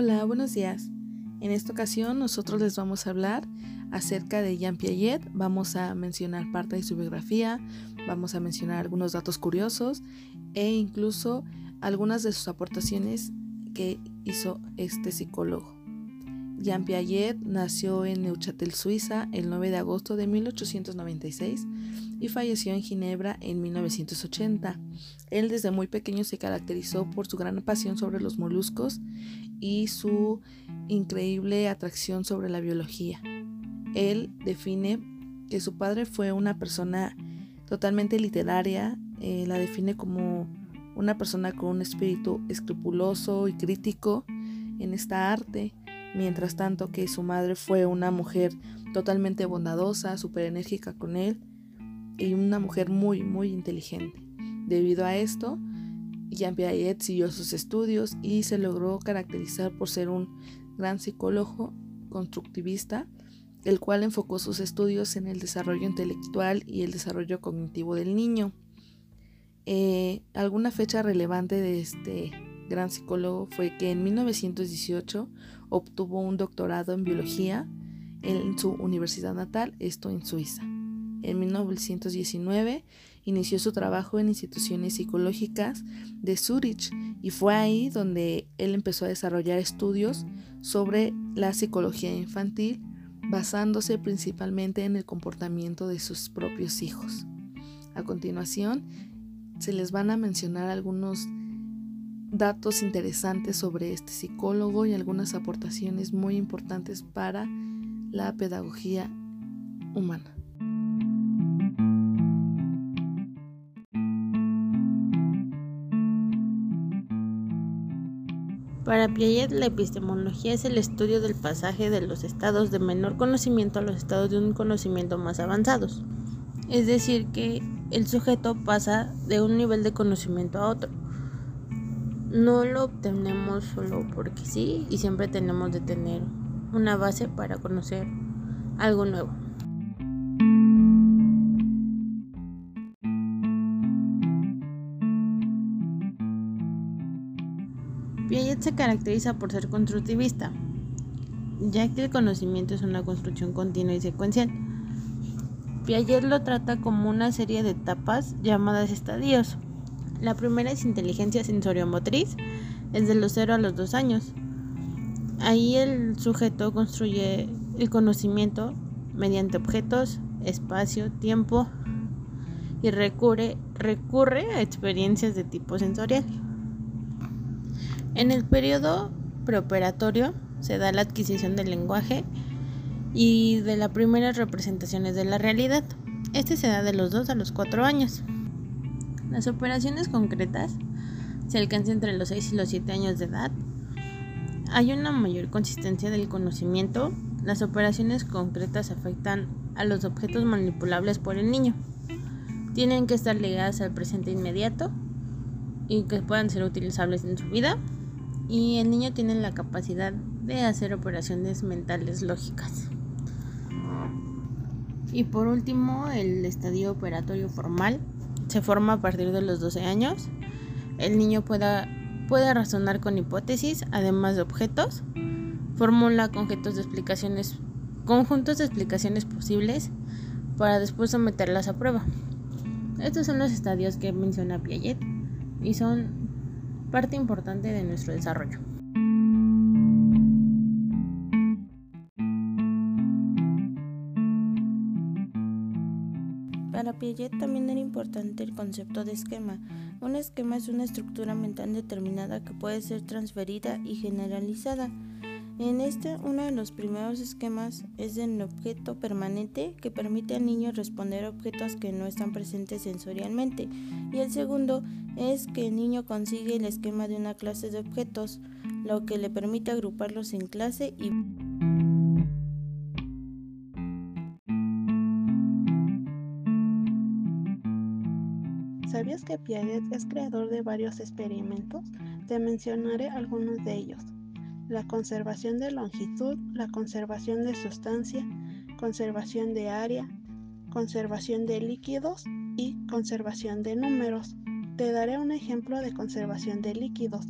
Hola, buenos días. En esta ocasión nosotros les vamos a hablar acerca de Jean Piaget. Vamos a mencionar parte de su biografía, vamos a mencionar algunos datos curiosos e incluso algunas de sus aportaciones que hizo este psicólogo. Jean Piaget nació en Neuchâtel, Suiza, el 9 de agosto de 1896 y falleció en Ginebra en 1980. Él desde muy pequeño se caracterizó por su gran pasión sobre los moluscos y su increíble atracción sobre la biología. Él define que su padre fue una persona totalmente literaria, eh, la define como una persona con un espíritu escrupuloso y crítico en esta arte mientras tanto que su madre fue una mujer totalmente bondadosa, súper enérgica con él y una mujer muy, muy inteligente. Debido a esto, Jean Piaget siguió sus estudios y se logró caracterizar por ser un gran psicólogo constructivista, el cual enfocó sus estudios en el desarrollo intelectual y el desarrollo cognitivo del niño. Eh, alguna fecha relevante de este gran psicólogo fue que en 1918 obtuvo un doctorado en biología en su universidad natal, esto en Suiza. En 1919 inició su trabajo en instituciones psicológicas de Zurich y fue ahí donde él empezó a desarrollar estudios sobre la psicología infantil basándose principalmente en el comportamiento de sus propios hijos. A continuación, se les van a mencionar algunos datos interesantes sobre este psicólogo y algunas aportaciones muy importantes para la pedagogía humana. Para Piaget, la epistemología es el estudio del pasaje de los estados de menor conocimiento a los estados de un conocimiento más avanzados. Es decir, que el sujeto pasa de un nivel de conocimiento a otro no lo obtenemos solo porque sí y siempre tenemos de tener una base para conocer algo nuevo. Piaget se caracteriza por ser constructivista, ya que el conocimiento es una construcción continua y secuencial. Piaget lo trata como una serie de etapas llamadas estadios, la primera es inteligencia sensoriomotriz, es de los 0 a los 2 años. Ahí el sujeto construye el conocimiento mediante objetos, espacio, tiempo y recurre, recurre a experiencias de tipo sensorial. En el periodo preoperatorio se da la adquisición del lenguaje y de las primeras representaciones de la realidad. Este se da de los 2 a los 4 años. Las operaciones concretas se alcanzan entre los 6 y los 7 años de edad. Hay una mayor consistencia del conocimiento. Las operaciones concretas afectan a los objetos manipulables por el niño. Tienen que estar ligadas al presente inmediato y que puedan ser utilizables en su vida. Y el niño tiene la capacidad de hacer operaciones mentales lógicas. Y por último, el estadio operatorio formal se forma a partir de los 12 años. El niño pueda, puede razonar con hipótesis, además de objetos. Formula conjuntos de explicaciones, conjuntos de explicaciones posibles para después someterlas a prueba. Estos son los estadios que menciona Piaget y son parte importante de nuestro desarrollo. También era importante el concepto de esquema. Un esquema es una estructura mental determinada que puede ser transferida y generalizada. En este, uno de los primeros esquemas es el objeto permanente que permite al niño responder a objetos que no están presentes sensorialmente. Y el segundo es que el niño consigue el esquema de una clase de objetos, lo que le permite agruparlos en clase y ¿Sabías que Piaget es creador de varios experimentos? Te mencionaré algunos de ellos. La conservación de longitud, la conservación de sustancia, conservación de área, conservación de líquidos y conservación de números. Te daré un ejemplo de conservación de líquidos.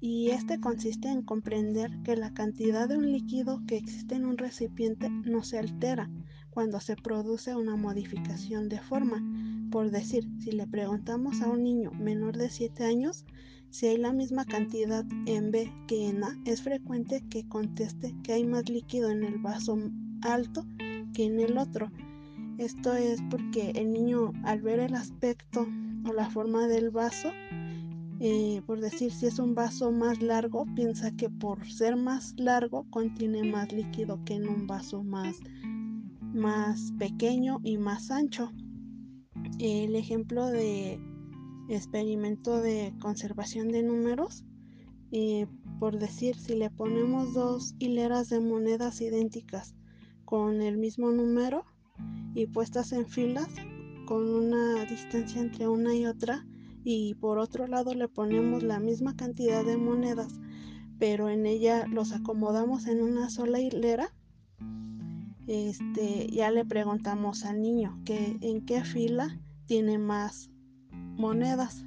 y este consiste en comprender que la cantidad de un líquido que existe en un recipiente no se altera cuando se produce una modificación de forma. Por decir, si le preguntamos a un niño menor de 7 años si hay la misma cantidad en B que en A, es frecuente que conteste que hay más líquido en el vaso alto que en el otro. Esto es porque el niño al ver el aspecto o la forma del vaso eh, por decir, si es un vaso más largo, piensa que por ser más largo contiene más líquido que en un vaso más, más pequeño y más ancho. El ejemplo de experimento de conservación de números, eh, por decir, si le ponemos dos hileras de monedas idénticas con el mismo número y puestas en filas con una distancia entre una y otra, y por otro lado le ponemos la misma cantidad de monedas, pero en ella los acomodamos en una sola hilera, este, ya le preguntamos al niño que en qué fila tiene más monedas.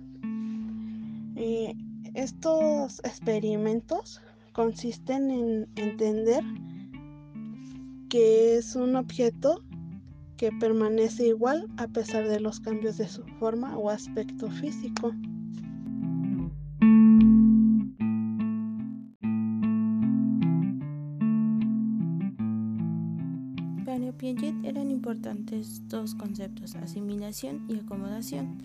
Eh, estos experimentos consisten en entender que es un objeto que permanece igual a pesar de los cambios de su forma o aspecto físico. Importantes dos conceptos, asimilación y acomodación.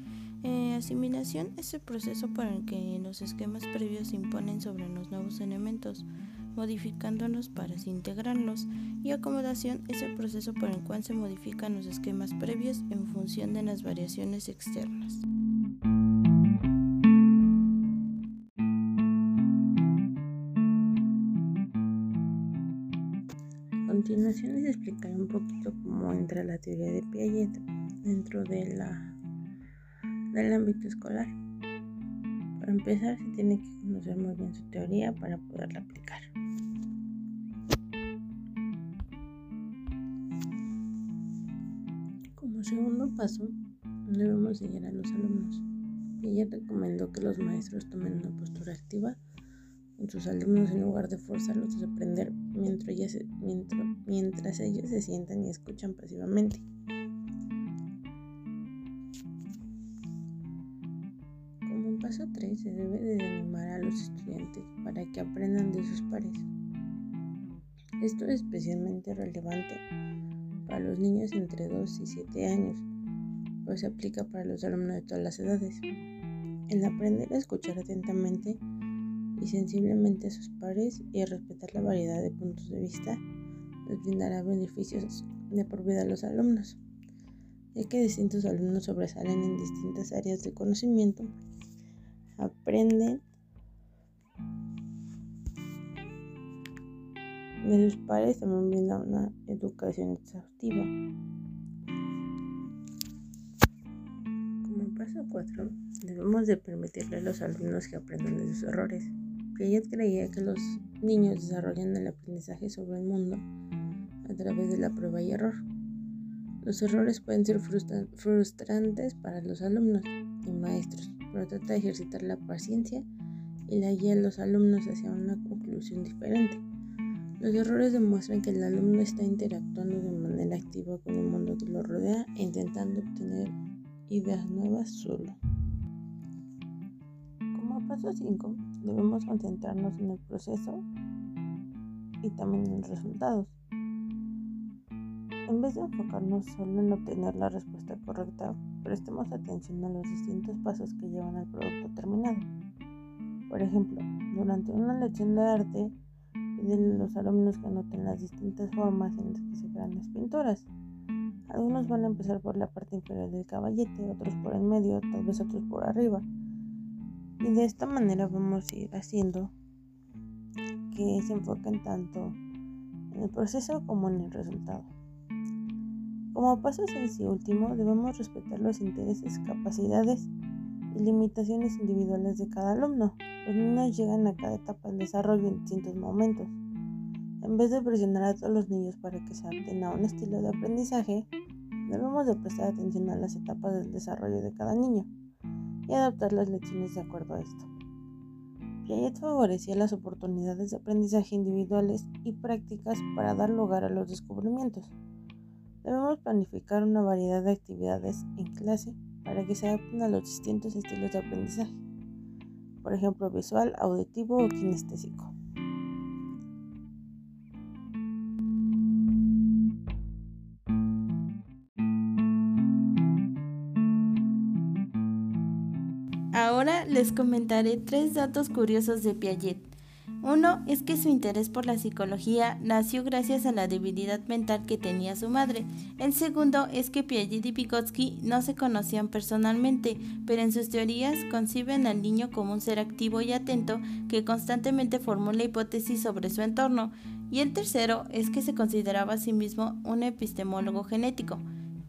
Eh, asimilación es el proceso por el que los esquemas previos se imponen sobre los nuevos elementos modificándolos para integrarlos, y acomodación es el proceso por el cual se modifican los esquemas previos en función de las variaciones externas. Continuación les explicaré un poquito cómo entra la teoría de Piaget dentro de la, del ámbito escolar. Para empezar, se tiene que conocer muy bien su teoría para poderla aplicar. Como segundo paso, debemos seguir a los alumnos. Ella recomendó que los maestros tomen una postura activa sus alumnos en lugar de forzarlos a aprender mientras, ellos se sientan y escuchan pasivamente. paso 3 se debe de animar a los estudiantes para que aprendan de sus pares. Esto es especialmente relevante para los niños entre 2 y 7 años, pues se aplica para los alumnos de todas las edades. El aprender a escuchar atentamente y sensiblemente a sus pares y a respetar la variedad de puntos de vista les brindará beneficios de por vida a los alumnos, ya que distintos alumnos sobresalen en distintas áreas de conocimiento aprenden de sus padres también brinda una educación exhaustiva. Como paso 4, debemos de permitirle a los alumnos que aprendan de sus errores. Piaget creía que los niños desarrollan el aprendizaje sobre el mundo a través de la prueba y error. Los errores pueden ser frustrantes para los alumnos y maestros, pero trata de ejercitar la paciencia y la guía a los alumnos hacia una conclusión diferente. Los errores demuestran que el alumno está interactuando de manera activa con el mundo que lo rodea e intentando obtener ideas nuevas solo. Paso 5, debemos concentrarnos en el proceso y también en los resultados. En vez de enfocarnos solo en obtener la respuesta correcta, prestemos atención a los distintos pasos que llevan al producto terminado. Por ejemplo, durante una lección de arte, piden a los alumnos que anoten las distintas formas en las que se crean las pinturas. Algunos van a empezar por la parte inferior del caballete, otros por el medio, tal vez otros por arriba. Y de esta manera vamos a ir haciendo que se enfoquen tanto en el proceso como en el resultado. Como paso 6 y último, debemos respetar los intereses, capacidades y limitaciones individuales de cada alumno. Los niños llegan a cada etapa del desarrollo en distintos momentos. En vez de presionar a todos los niños para que se adapten a un estilo de aprendizaje, debemos de prestar atención a las etapas del desarrollo de cada niño y adaptar las lecciones de acuerdo a esto. Piaget favorecía las oportunidades de aprendizaje individuales y prácticas para dar lugar a los descubrimientos. Debemos planificar una variedad de actividades en clase para que se adapten a los distintos estilos de aprendizaje, por ejemplo visual, auditivo o kinestésico. Les comentaré tres datos curiosos de Piaget. Uno es que su interés por la psicología nació gracias a la debilidad mental que tenía su madre. El segundo es que Piaget y Vygotsky no se conocían personalmente, pero en sus teorías conciben al niño como un ser activo y atento que constantemente formula hipótesis sobre su entorno. Y el tercero es que se consideraba a sí mismo un epistemólogo genético.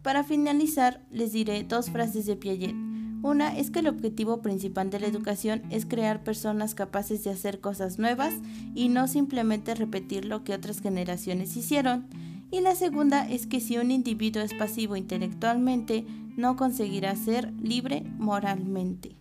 Para finalizar, les diré dos frases de Piaget. Una es que el objetivo principal de la educación es crear personas capaces de hacer cosas nuevas y no simplemente repetir lo que otras generaciones hicieron. Y la segunda es que si un individuo es pasivo intelectualmente, no conseguirá ser libre moralmente.